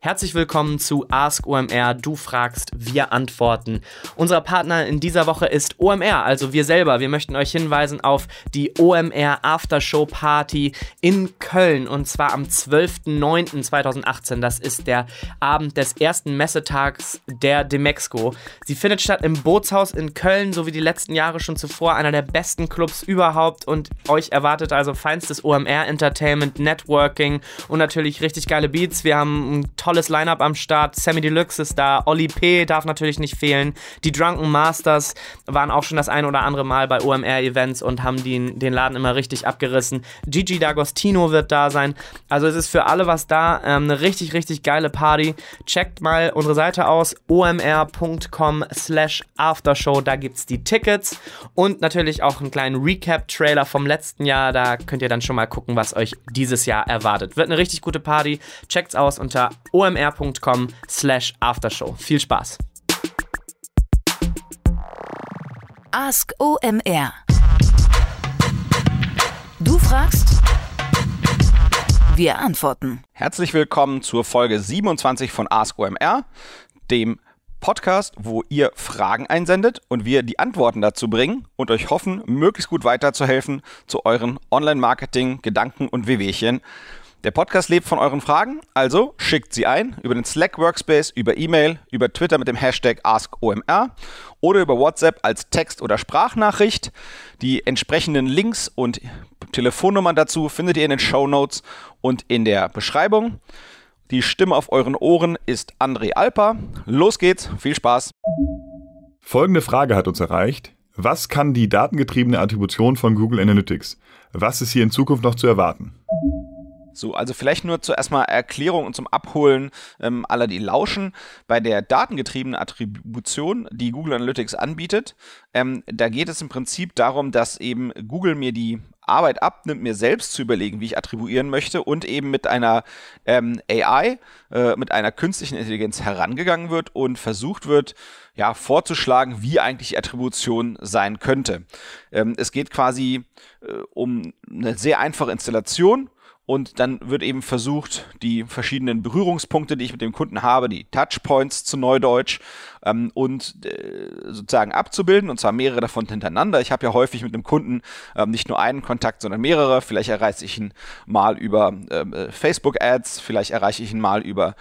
Herzlich willkommen zu Ask OMR. Du fragst, wir antworten. Unser Partner in dieser Woche ist OMR, also wir selber. Wir möchten euch hinweisen auf die OMR Aftershow Party in Köln und zwar am 12.09.2018. Das ist der Abend des ersten Messetags der Demexco. Sie findet statt im Bootshaus in Köln, so wie die letzten Jahre schon zuvor, einer der besten Clubs überhaupt und euch erwartet also feinstes OMR Entertainment, Networking und natürlich richtig geile Beats. Wir haben ein tolles Line-Up am Start. Sammy Deluxe ist da, Oli P. darf natürlich nicht fehlen. Die Drunken Masters waren auch schon das ein oder andere Mal bei OMR-Events und haben den, den Laden immer richtig abgerissen. Gigi D'Agostino wird da sein. Also es ist für alle was da. Ähm, eine richtig, richtig geile Party. Checkt mal unsere Seite aus, omr.com slash aftershow. Da gibt es die Tickets und natürlich auch einen kleinen Recap-Trailer vom letzten Jahr. Da könnt ihr dann schon mal gucken, was euch dieses Jahr erwartet. Wird eine richtig gute Party. Checkt's aus unter omr.com slash aftershow. Viel Spaß. Ask OMR. Du fragst, wir antworten. Herzlich willkommen zur Folge 27 von Ask OMR, dem Podcast, wo ihr Fragen einsendet und wir die Antworten dazu bringen und euch hoffen, möglichst gut weiterzuhelfen zu euren Online-Marketing, Gedanken und Wehwehchen. Der Podcast lebt von euren Fragen, also schickt sie ein über den Slack Workspace, über E-Mail, über Twitter mit dem Hashtag AskOMR oder über WhatsApp als Text- oder Sprachnachricht. Die entsprechenden Links und Telefonnummern dazu findet ihr in den Show Notes und in der Beschreibung. Die Stimme auf euren Ohren ist André Alper. Los geht's, viel Spaß. Folgende Frage hat uns erreicht. Was kann die datengetriebene Attribution von Google Analytics? Was ist hier in Zukunft noch zu erwarten? So, also vielleicht nur zuerst mal Erklärung und zum Abholen ähm, aller, die lauschen. Bei der datengetriebenen Attribution, die Google Analytics anbietet, ähm, da geht es im Prinzip darum, dass eben Google mir die Arbeit abnimmt, mir selbst zu überlegen, wie ich attribuieren möchte und eben mit einer ähm, AI, äh, mit einer künstlichen Intelligenz herangegangen wird und versucht wird, ja, vorzuschlagen, wie eigentlich Attribution sein könnte. Ähm, es geht quasi äh, um eine sehr einfache Installation und dann wird eben versucht, die verschiedenen Berührungspunkte, die ich mit dem Kunden habe, die Touchpoints zu Neudeutsch, ähm, und äh, sozusagen abzubilden, und zwar mehrere davon hintereinander. Ich habe ja häufig mit einem Kunden ähm, nicht nur einen Kontakt, sondern mehrere. Vielleicht erreiche ich ihn mal über ähm, äh, Facebook-Ads, vielleicht erreiche ich ihn mal über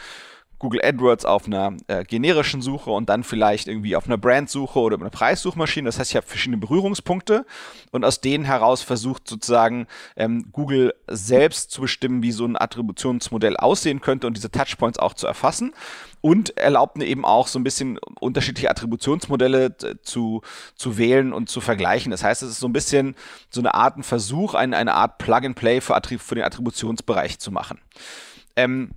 Google AdWords auf einer äh, generischen Suche und dann vielleicht irgendwie auf einer Brandsuche oder einer Preissuchmaschine. Das heißt, ich habe verschiedene Berührungspunkte und aus denen heraus versucht sozusagen ähm, Google selbst zu bestimmen, wie so ein Attributionsmodell aussehen könnte und diese Touchpoints auch zu erfassen und erlaubt mir eben auch so ein bisschen unterschiedliche Attributionsmodelle zu, zu wählen und zu vergleichen. Das heißt, es ist so ein bisschen so eine Art ein Versuch, eine, eine Art Plug-and-Play für, für den Attributionsbereich zu machen. Ähm,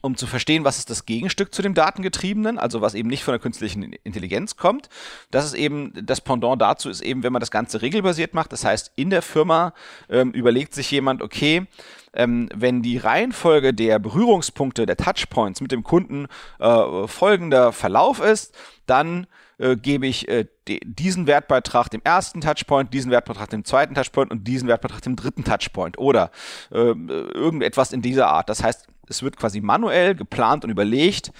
um zu verstehen, was ist das Gegenstück zu dem Datengetriebenen, also was eben nicht von der künstlichen Intelligenz kommt. Das ist eben, das Pendant dazu ist eben, wenn man das Ganze regelbasiert macht. Das heißt, in der Firma ähm, überlegt sich jemand, okay, ähm, wenn die Reihenfolge der Berührungspunkte, der Touchpoints mit dem Kunden äh, folgender Verlauf ist, dann äh, gebe ich äh, diesen Wertbeitrag dem ersten Touchpoint, diesen Wertbeitrag dem zweiten Touchpoint und diesen Wertbeitrag dem dritten Touchpoint oder äh, irgendetwas in dieser Art. Das heißt, es wird quasi manuell geplant und überlegt,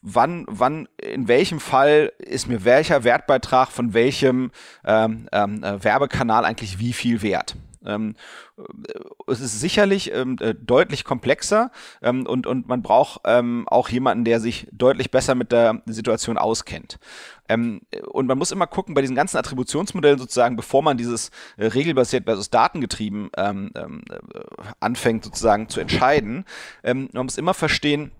wann, wann, in welchem Fall ist mir welcher Wertbeitrag von welchem ähm, ähm, äh, Werbekanal eigentlich wie viel wert. Ähm, äh, es ist sicherlich ähm, äh, deutlich komplexer ähm, und, und man braucht auch jemanden, der sich deutlich besser mit der Situation auskennt. Ähm, und man muss immer gucken, bei diesen ganzen Attributionsmodellen sozusagen, bevor man dieses äh, regelbasiert versus datengetrieben äh, anfängt sozusagen zu entscheiden, man muss immer verstehen,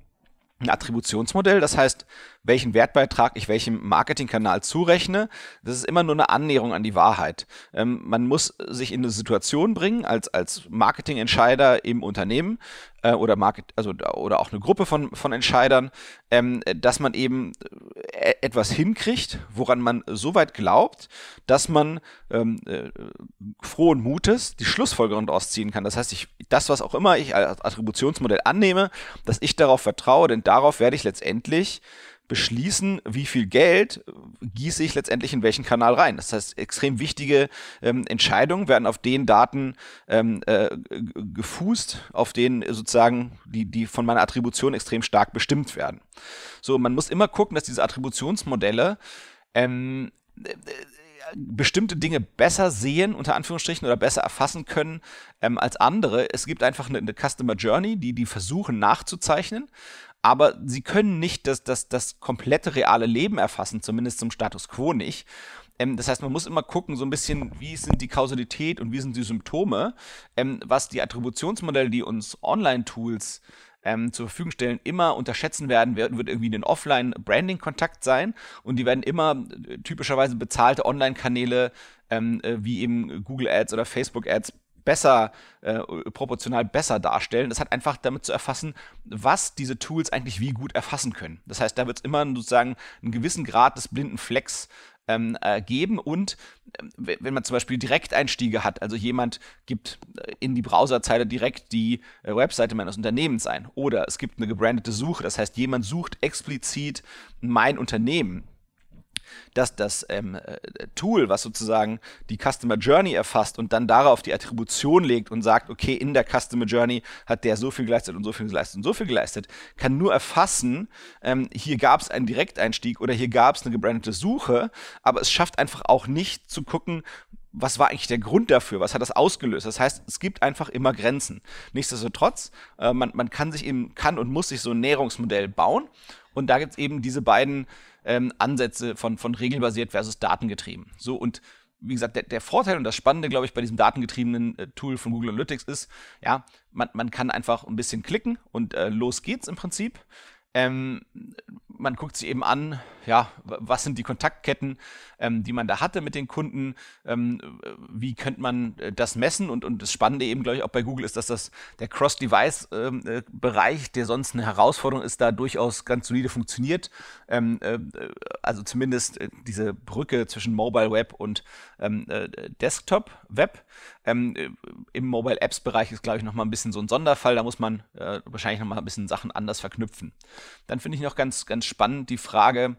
ein Attributionsmodell, das heißt, welchen Wertbeitrag ich welchem Marketingkanal zurechne, das ist immer nur eine Annäherung an die Wahrheit. Ähm, man muss sich in eine Situation bringen als, als Marketingentscheider im Unternehmen äh, oder Market, also oder auch eine Gruppe von, von Entscheidern, ähm, dass man eben äh, etwas hinkriegt, woran man so weit glaubt, dass man ähm, äh, frohen Mutes die Schlussfolgerung daraus ziehen kann. Das heißt, ich, das, was auch immer ich als Attributionsmodell annehme, dass ich darauf vertraue, denn darauf werde ich letztendlich beschließen, wie viel Geld gieße ich letztendlich in welchen Kanal rein. Das heißt, extrem wichtige ähm, Entscheidungen werden auf den Daten ähm, äh, gefußt, auf denen sozusagen die, die von meiner Attribution extrem stark bestimmt werden. So, man muss immer gucken, dass diese Attributionsmodelle ähm, bestimmte Dinge besser sehen, unter Anführungsstrichen, oder besser erfassen können ähm, als andere. Es gibt einfach eine, eine, Customer Journey, die die versuchen nachzuzeichnen, aber sie können nicht das, das, das komplette reale Leben erfassen, zumindest zum Status quo nicht. Ähm, das heißt, man muss immer gucken, so ein bisschen, wie sind die Kausalität und wie sind die Symptome, ähm, was die Attributionsmodelle, die uns Online-Tools ähm, zur Verfügung stellen, immer unterschätzen werden, wird, irgendwie ein Offline-Branding-Kontakt sein und die werden immer äh, typischerweise bezahlte Online-Kanäle ähm, äh, wie eben Google Ads oder Facebook Ads besser, äh, proportional besser darstellen. Das hat einfach damit zu erfassen, was diese Tools eigentlich wie gut erfassen können. Das heißt, da wird es immer sozusagen einen gewissen Grad des blinden Flecks ähm, äh, geben und äh, wenn man zum Beispiel Direkteinstiege hat, also jemand gibt äh, in die Browserzeile direkt die äh, Webseite meines Unternehmens ein oder es gibt eine gebrandete Suche, das heißt jemand sucht explizit mein Unternehmen dass das ähm, äh, Tool, was sozusagen die Customer Journey erfasst und dann darauf die Attribution legt und sagt, okay, in der Customer Journey hat der so viel geleistet und so viel geleistet und so viel geleistet, kann nur erfassen, ähm, hier gab es einen Direkteinstieg oder hier gab es eine gebrandete Suche, aber es schafft einfach auch nicht zu gucken, was war eigentlich der Grund dafür? Was hat das ausgelöst? Das heißt, es gibt einfach immer Grenzen. Nichtsdestotrotz, äh, man, man kann sich eben, kann und muss sich so ein Näherungsmodell bauen. Und da gibt es eben diese beiden ähm, Ansätze von, von regelbasiert versus datengetrieben. So und wie gesagt, der, der Vorteil und das Spannende, glaube ich, bei diesem datengetriebenen äh, Tool von Google Analytics ist, ja, man, man kann einfach ein bisschen klicken und äh, los geht's im Prinzip. Ähm, man guckt sich eben an, ja, was sind die Kontaktketten, ähm, die man da hatte mit den Kunden, ähm, wie könnte man äh, das messen und, und das Spannende eben, glaube ich, auch bei Google ist, dass das der Cross-Device-Bereich, ähm, äh, der sonst eine Herausforderung ist, da durchaus ganz solide funktioniert. Ähm, äh, also zumindest äh, diese Brücke zwischen Mobile Web und ähm, äh, Desktop Web. Ähm, Im Mobile Apps Bereich ist, glaube ich, nochmal ein bisschen so ein Sonderfall. Da muss man äh, wahrscheinlich nochmal ein bisschen Sachen anders verknüpfen. Dann finde ich noch ganz, ganz spannend die Frage,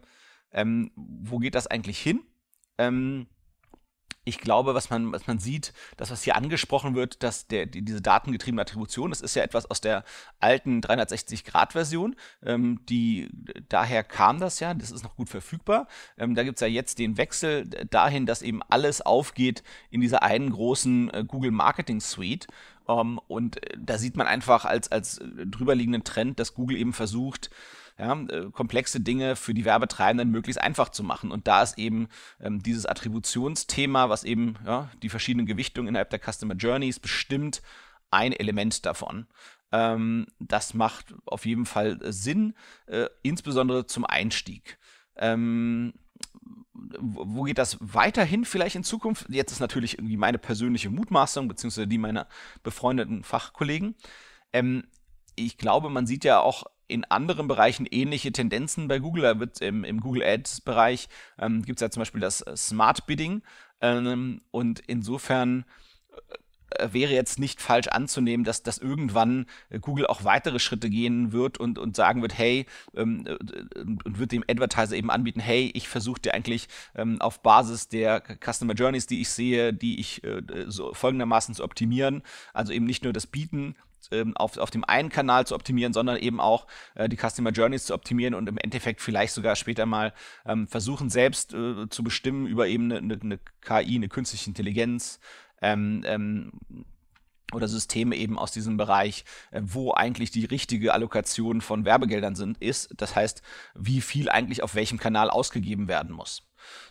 ähm, wo geht das eigentlich hin? Ähm, ich glaube, was man, was man sieht, das, was hier angesprochen wird, dass der, die, diese datengetriebene Attribution, das ist ja etwas aus der alten 360-Grad-Version. Ähm, die, daher kam das ja, das ist noch gut verfügbar. Ähm, da gibt es ja jetzt den Wechsel dahin, dass eben alles aufgeht in dieser einen großen äh, Google Marketing Suite. Ähm, und äh, da sieht man einfach als, als äh, drüberliegenden Trend, dass Google eben versucht, ja, äh, komplexe Dinge für die Werbetreibenden möglichst einfach zu machen. Und da ist eben ähm, dieses Attributionsthema, was eben ja, die verschiedenen Gewichtungen innerhalb der Customer Journeys bestimmt, ein Element davon. Ähm, das macht auf jeden Fall Sinn, äh, insbesondere zum Einstieg. Ähm, wo geht das weiterhin vielleicht in Zukunft? Jetzt ist natürlich irgendwie meine persönliche Mutmaßung, beziehungsweise die meiner befreundeten Fachkollegen. Ähm, ich glaube, man sieht ja auch in anderen Bereichen ähnliche Tendenzen bei Google. Da wird im, im Google Ads-Bereich ähm, gibt es ja zum Beispiel das äh, Smart Bidding. Ähm, und insofern äh, wäre jetzt nicht falsch anzunehmen, dass, dass irgendwann äh, Google auch weitere Schritte gehen wird und, und sagen wird, hey, ähm, äh, und wird dem Advertiser eben anbieten, hey, ich versuche dir eigentlich ähm, auf Basis der Customer Journeys, die ich sehe, die ich äh, so folgendermaßen zu optimieren, also eben nicht nur das Bieten ähm, auf, auf dem einen Kanal zu optimieren, sondern eben auch äh, die Customer Journeys zu optimieren und im Endeffekt vielleicht sogar später mal ähm, versuchen, selbst äh, zu bestimmen über eben eine, eine, eine KI, eine künstliche Intelligenz, ähm, ähm, oder Systeme eben aus diesem Bereich, äh, wo eigentlich die richtige Allokation von Werbegeldern sind, ist. Das heißt, wie viel eigentlich auf welchem Kanal ausgegeben werden muss.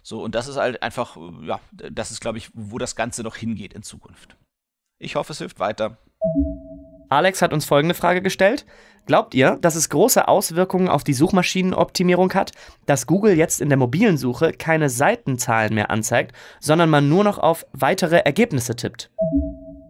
So, und das ist halt einfach, ja, das ist, glaube ich, wo das Ganze noch hingeht in Zukunft. Ich hoffe, es hilft weiter. Alex hat uns folgende Frage gestellt. Glaubt ihr, dass es große Auswirkungen auf die Suchmaschinenoptimierung hat, dass Google jetzt in der mobilen Suche keine Seitenzahlen mehr anzeigt, sondern man nur noch auf weitere Ergebnisse tippt?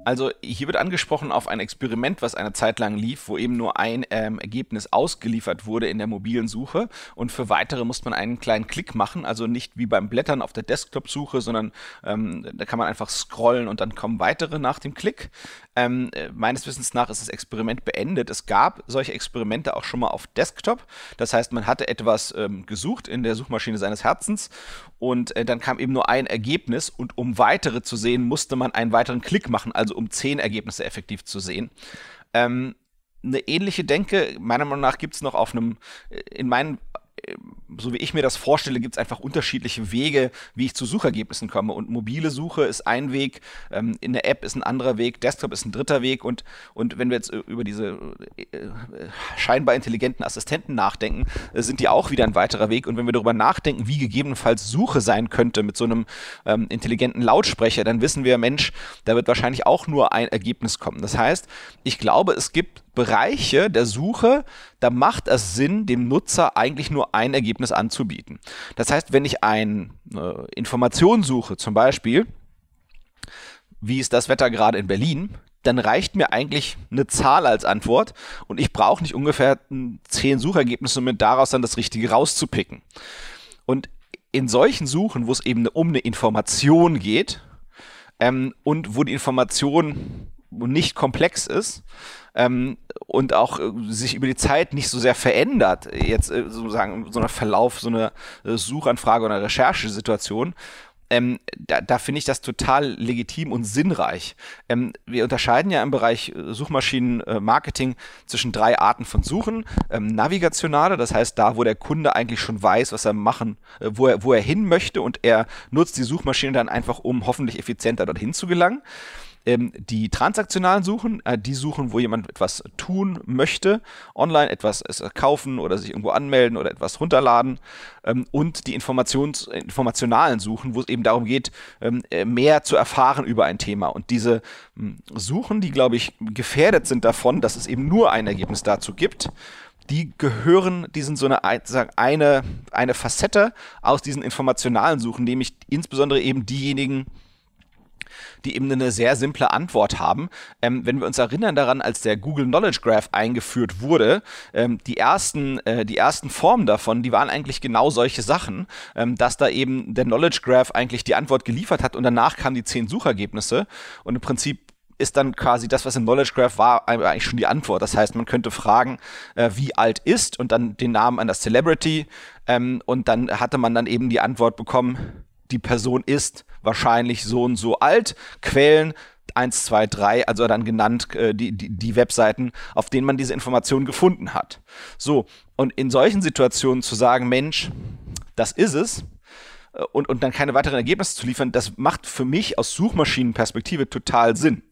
Also hier wird angesprochen auf ein Experiment, was eine Zeit lang lief, wo eben nur ein ähm, Ergebnis ausgeliefert wurde in der mobilen Suche und für weitere muss man einen kleinen Klick machen, also nicht wie beim Blättern auf der Desktop-Suche, sondern ähm, da kann man einfach scrollen und dann kommen weitere nach dem Klick. Ähm, äh, meines Wissens nach ist das Experiment beendet. Es gab solche Experimente auch schon mal auf Desktop. Das heißt, man hatte etwas ähm, gesucht in der Suchmaschine seines Herzens und äh, dann kam eben nur ein Ergebnis und um weitere zu sehen, musste man einen weiteren Klick machen, also um zehn Ergebnisse effektiv zu sehen. Ähm, eine ähnliche Denke, meiner Meinung nach, gibt es noch auf einem, äh, in meinen so wie ich mir das vorstelle, gibt es einfach unterschiedliche Wege, wie ich zu Suchergebnissen komme. Und mobile Suche ist ein Weg, ähm, in der App ist ein anderer Weg, Desktop ist ein dritter Weg. Und, und wenn wir jetzt über diese äh, scheinbar intelligenten Assistenten nachdenken, äh, sind die auch wieder ein weiterer Weg. Und wenn wir darüber nachdenken, wie gegebenenfalls Suche sein könnte mit so einem ähm, intelligenten Lautsprecher, dann wissen wir, Mensch, da wird wahrscheinlich auch nur ein Ergebnis kommen. Das heißt, ich glaube, es gibt Bereiche der Suche, da macht es Sinn, dem Nutzer eigentlich nur ein Ergebnis anzubieten. Das heißt, wenn ich eine äh, Information suche, zum Beispiel, wie ist das Wetter gerade in Berlin, dann reicht mir eigentlich eine Zahl als Antwort und ich brauche nicht ungefähr zehn Suchergebnisse, um daraus dann das Richtige rauszupicken. Und in solchen Suchen, wo es eben um eine Information geht ähm, und wo die Information nicht komplex ist, ähm, und auch äh, sich über die Zeit nicht so sehr verändert, jetzt äh, sozusagen so einer Verlauf, so eine äh, Suchanfrage oder Recherchesituation, ähm, da, da finde ich das total legitim und sinnreich. Ähm, wir unterscheiden ja im Bereich äh, Suchmaschinenmarketing zwischen drei Arten von Suchen. Ähm, navigationale, das heißt da, wo der Kunde eigentlich schon weiß, was er machen, äh, wo, er, wo er hin möchte und er nutzt die Suchmaschine dann einfach, um hoffentlich effizienter dorthin zu gelangen ähm, die transaktionalen Suchen, äh, die suchen, wo jemand etwas tun möchte, online etwas äh, kaufen oder sich irgendwo anmelden oder etwas runterladen ähm, und die Informations informationalen Suchen, wo es eben darum geht, ähm, äh, mehr zu erfahren über ein Thema. Und diese ähm, Suchen, die, glaube ich, gefährdet sind davon, dass es eben nur ein Ergebnis dazu gibt, die gehören, die sind so eine, eine, eine Facette aus diesen informationalen Suchen, nämlich insbesondere eben diejenigen, die eben eine sehr simple Antwort haben. Ähm, wenn wir uns erinnern daran, als der Google Knowledge Graph eingeführt wurde, ähm, die ersten, äh, die ersten Formen davon, die waren eigentlich genau solche Sachen, ähm, dass da eben der Knowledge Graph eigentlich die Antwort geliefert hat und danach kamen die zehn Suchergebnisse und im Prinzip ist dann quasi das, was im Knowledge Graph war, eigentlich schon die Antwort. Das heißt, man könnte fragen, äh, wie alt ist und dann den Namen einer Celebrity ähm, und dann hatte man dann eben die Antwort bekommen, die Person ist wahrscheinlich so und so alt. Quellen 1, 2, 3, also dann genannt äh, die, die, die Webseiten, auf denen man diese Informationen gefunden hat. So, und in solchen Situationen zu sagen, Mensch, das ist es, äh, und, und dann keine weiteren Ergebnisse zu liefern, das macht für mich aus Suchmaschinenperspektive total Sinn.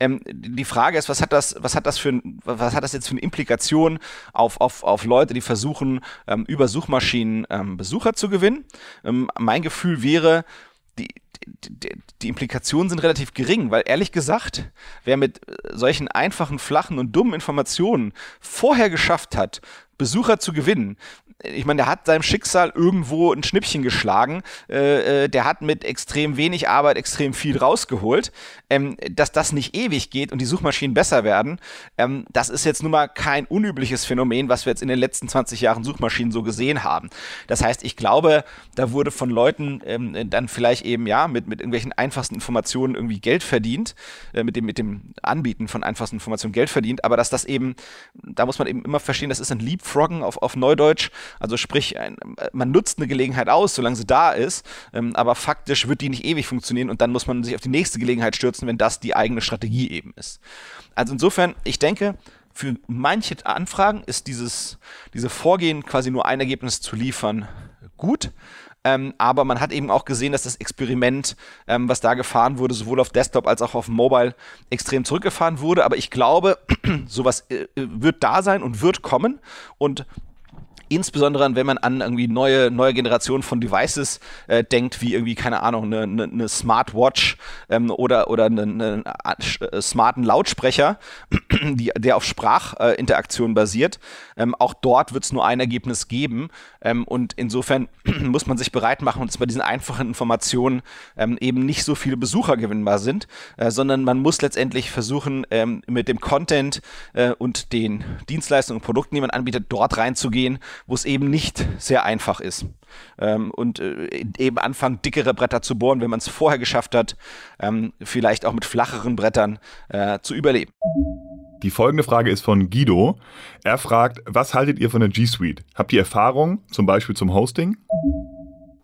Ähm, die Frage ist, was hat das, was hat das für, was hat das jetzt für eine Implikation auf, auf, auf Leute, die versuchen, ähm, über Suchmaschinen ähm, Besucher zu gewinnen? Ähm, mein Gefühl wäre, die, Implikationen sind relativ gering, weil ehrlich gesagt, wer mit solchen einfachen, flachen und dummen Informationen vorher geschafft hat, Besucher zu gewinnen, ich meine, der hat seinem Schicksal irgendwo ein Schnippchen geschlagen. Äh, äh, der hat mit extrem wenig Arbeit extrem viel rausgeholt. Ähm, dass das nicht ewig geht und die Suchmaschinen besser werden, ähm, das ist jetzt nun mal kein unübliches Phänomen, was wir jetzt in den letzten 20 Jahren Suchmaschinen so gesehen haben. Das heißt, ich glaube, da wurde von Leuten ähm, dann vielleicht eben ja mit, mit irgendwelchen einfachsten Informationen irgendwie Geld verdient, äh, mit, dem, mit dem Anbieten von einfachsten Informationen Geld verdient, aber dass das eben, da muss man eben immer verstehen, das ist ein Leapfroggen auf, auf Neudeutsch. Also sprich, ein, man nutzt eine Gelegenheit aus, solange sie da ist, ähm, aber faktisch wird die nicht ewig funktionieren und dann muss man sich auf die nächste Gelegenheit stürzen, wenn das die eigene Strategie eben ist. Also insofern, ich denke, für manche Anfragen ist dieses diese Vorgehen, quasi nur ein Ergebnis zu liefern, gut. Ähm, aber man hat eben auch gesehen, dass das Experiment, ähm, was da gefahren wurde, sowohl auf Desktop als auch auf Mobile, extrem zurückgefahren wurde. Aber ich glaube, sowas äh, wird da sein und wird kommen. Und Insbesondere, wenn man an irgendwie neue, neue Generationen von Devices äh, denkt, wie irgendwie, keine Ahnung, eine, eine, eine Smartwatch ähm, oder, oder einen, einen äh, smarten Lautsprecher, die, der auf Sprachinteraktion äh, basiert. Ähm, auch dort wird es nur ein Ergebnis geben. Ähm, und insofern muss man sich bereit machen, dass bei diesen einfachen Informationen ähm, eben nicht so viele Besucher gewinnbar sind, äh, sondern man muss letztendlich versuchen, ähm, mit dem Content äh, und den Dienstleistungen und Produkten, die man anbietet, dort reinzugehen, wo es eben nicht sehr einfach ist. Ähm, und äh, eben anfangen, dickere Bretter zu bohren, wenn man es vorher geschafft hat, ähm, vielleicht auch mit flacheren Brettern äh, zu überleben. Die folgende Frage ist von Guido. Er fragt, was haltet ihr von der G Suite? Habt ihr Erfahrung, zum Beispiel zum Hosting?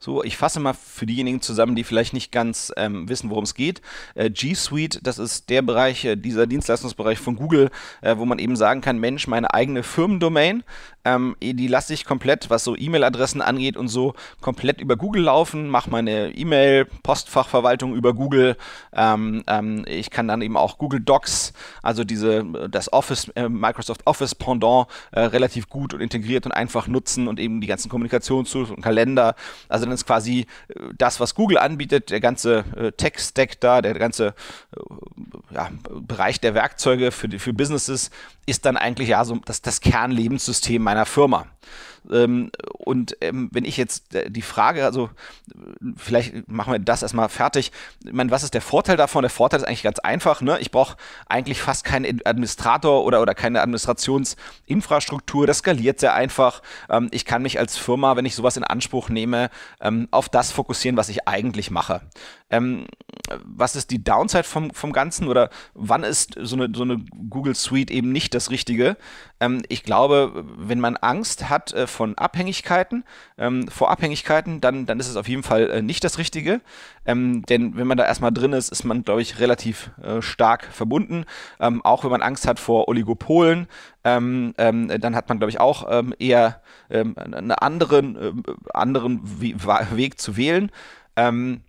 So, ich fasse mal für diejenigen zusammen, die vielleicht nicht ganz ähm, wissen, worum es geht. Äh, G Suite, das ist der Bereich, äh, dieser Dienstleistungsbereich von Google, äh, wo man eben sagen kann, Mensch, meine eigene Firmendomain, ähm, die lasse ich komplett, was so E-Mail-Adressen angeht und so, komplett über Google laufen, mache meine E-Mail-Postfachverwaltung über Google. Ähm, ähm, ich kann dann eben auch Google Docs, also diese, das Office, äh, Microsoft Office Pendant, äh, relativ gut und integriert und einfach nutzen und eben die ganzen Kommunikationstools und Kalender. Also dann ist quasi äh, das, was Google anbietet, der ganze äh, Tech-Stack da, der ganze äh, ja, Bereich der Werkzeuge für, die, für Businesses ist dann eigentlich ja so das, das Kernlebenssystem meiner Firma. Ähm, und ähm, wenn ich jetzt äh, die Frage, also vielleicht machen wir das erstmal fertig. Ich meine, was ist der Vorteil davon? Der Vorteil ist eigentlich ganz einfach. Ne? Ich brauche eigentlich fast keinen Administrator oder, oder keine Administrationsinfrastruktur. Das skaliert sehr einfach. Ähm, ich kann mich als Firma, wenn ich sowas in Anspruch nehme, ähm, auf das fokussieren, was ich eigentlich mache. Ähm, was ist die Downside vom, vom Ganzen oder wann ist so eine, so eine Google Suite eben nicht das Richtige? Ähm, ich glaube, wenn man Angst hat äh, von Abhängigkeiten, ähm, vor Abhängigkeiten, dann, dann ist es auf jeden Fall äh, nicht das Richtige. Ähm, denn wenn man da erstmal drin ist, ist man, glaube ich, relativ äh, stark verbunden. Ähm, auch wenn man Angst hat vor Oligopolen, ähm, ähm, dann hat man, glaube ich, auch eher einen anderen, anderen Weg zu wählen. Ähm,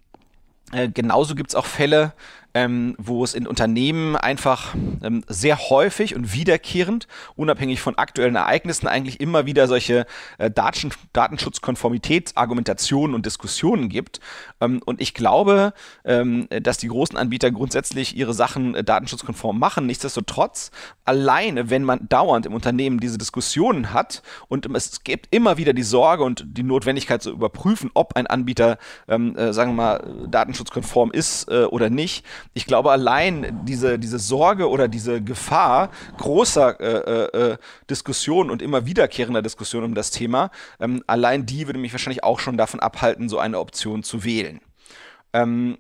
äh, genauso gibt es auch Fälle, ähm, wo es in Unternehmen einfach ähm, sehr häufig und wiederkehrend, unabhängig von aktuellen Ereignissen, eigentlich immer wieder solche äh, Daten Datenschutzkonformitätsargumentationen und Diskussionen gibt. Ähm, und ich glaube, ähm, dass die großen Anbieter grundsätzlich ihre Sachen äh, datenschutzkonform machen. Nichtsdestotrotz, alleine, wenn man dauernd im Unternehmen diese Diskussionen hat und es gibt immer wieder die Sorge und die Notwendigkeit zu überprüfen, ob ein Anbieter, ähm, äh, sagen wir mal, datenschutzkonform ist äh, oder nicht, ich glaube, allein diese, diese Sorge oder diese Gefahr großer äh, äh, äh, Diskussionen und immer wiederkehrender Diskussionen um das Thema, ähm, allein die würde mich wahrscheinlich auch schon davon abhalten, so eine Option zu wählen. Ähm,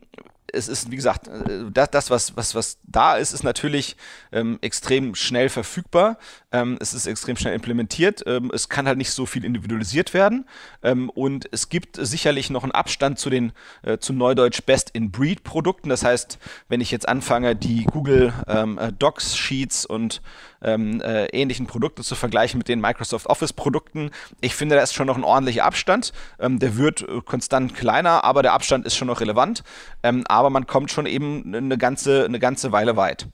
es ist, wie gesagt, äh, das, das was, was, was da ist, ist natürlich ähm, extrem schnell verfügbar. Ähm, es ist extrem schnell implementiert. Ähm, es kann halt nicht so viel individualisiert werden. Ähm, und es gibt sicherlich noch einen Abstand zu den, äh, zu Neudeutsch Best-in-Breed-Produkten. Das heißt, wenn ich jetzt anfange, die Google ähm, äh, Docs, Sheets und ähm, äh, ähnlichen Produkte zu vergleichen mit den Microsoft Office-Produkten, ich finde, da ist schon noch ein ordentlicher Abstand. der wird äh, konstant kleiner, aber der Abstand ist schon noch relevant. aber man kommt schon eben eine ganze, eine ganze Weile weit.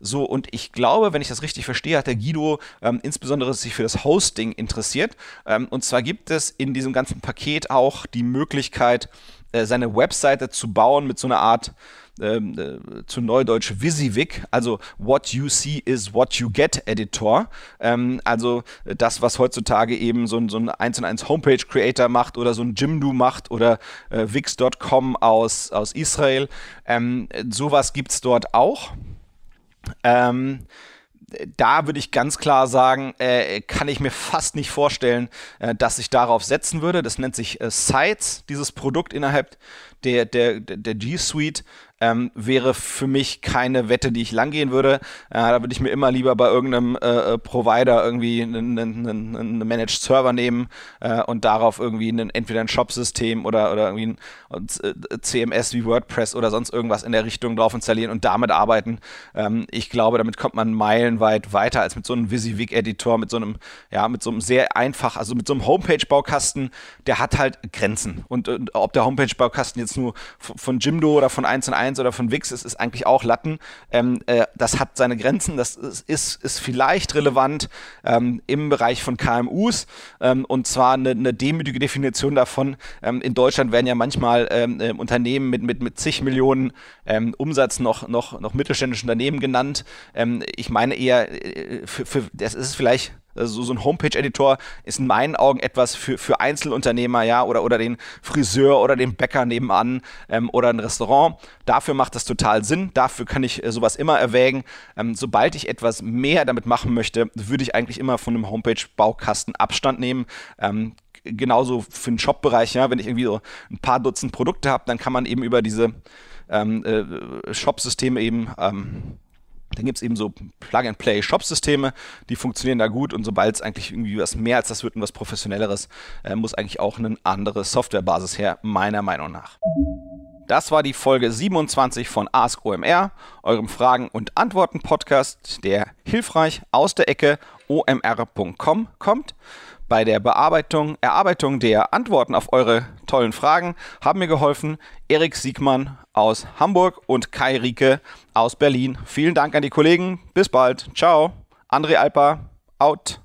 So, und ich glaube, wenn ich das richtig verstehe, hat der Guido ähm, insbesondere sich für das Hosting interessiert. Ähm, und zwar gibt es in diesem ganzen Paket auch die Möglichkeit, äh, seine Webseite zu bauen mit so einer Art ähm, äh, zu Neudeutsch WYSIWYG, also What You See is What You Get Editor. Ähm, also das, was heutzutage eben so ein, so ein 1 und 1 Homepage Creator macht oder so ein Jimdo macht oder äh, Wix.com aus, aus Israel. Ähm, sowas gibt es dort auch. Ähm, da würde ich ganz klar sagen, äh, kann ich mir fast nicht vorstellen, äh, dass ich darauf setzen würde. Das nennt sich äh, Sites, dieses Produkt innerhalb der, der, der G Suite ähm, wäre für mich keine Wette, die ich langgehen würde. Äh, da würde ich mir immer lieber bei irgendeinem äh, äh Provider irgendwie einen, einen, einen Managed Server nehmen äh, und darauf irgendwie einen, entweder ein Shop-System oder, oder irgendwie ein äh, CMS wie WordPress oder sonst irgendwas in der Richtung drauf installieren und damit arbeiten. Ähm, ich glaube, damit kommt man meilenweit weiter als mit so einem WYSIWYG-Editor, mit so einem, ja, mit so einem sehr einfach, also mit so einem Homepage-Baukasten, der hat halt Grenzen. Und, und ob der Homepage-Baukasten jetzt nur von Jimdo oder von 1 und 1 oder von Wix ist, ist eigentlich auch Latten. Ähm, äh, das hat seine Grenzen, das ist, ist, ist vielleicht relevant ähm, im Bereich von KMUs ähm, und zwar eine, eine, demütige Definition davon. Ähm, in Deutschland werden ja manchmal ähm, äh, Unternehmen mit, mit, mit zig Millionen Umsatz noch, noch, noch mittelständische Unternehmen genannt. ich meine eher, äh, für, für, das ist vielleicht also so ein Homepage-Editor ist in meinen Augen etwas für, für Einzelunternehmer, ja, oder, oder den Friseur oder den Bäcker nebenan ähm, oder ein Restaurant. Dafür macht das total Sinn. Dafür kann ich äh, sowas immer erwägen. Ähm, sobald ich etwas mehr damit machen möchte, würde ich eigentlich immer von einem Homepage-Baukasten Abstand nehmen. Ähm, genauso für den Shop-Bereich, ja, wenn ich irgendwie so ein paar Dutzend Produkte habe, dann kann man eben über diese ähm, äh, Shop-Systeme eben ähm, dann gibt es eben so Plug-and-Play-Shop-Systeme, die funktionieren da gut und sobald es eigentlich irgendwie was mehr als das wird und was Professionelleres, äh, muss eigentlich auch eine andere Softwarebasis her, meiner Meinung nach. Das war die Folge 27 von Ask OMR, eurem Fragen- und Antworten-Podcast, der hilfreich aus der Ecke omr.com kommt. Bei der Bearbeitung, Erarbeitung der Antworten auf eure tollen Fragen haben mir geholfen Erik Siegmann aus Hamburg und Kai Rieke aus Berlin. Vielen Dank an die Kollegen. Bis bald. Ciao. André Alper, out.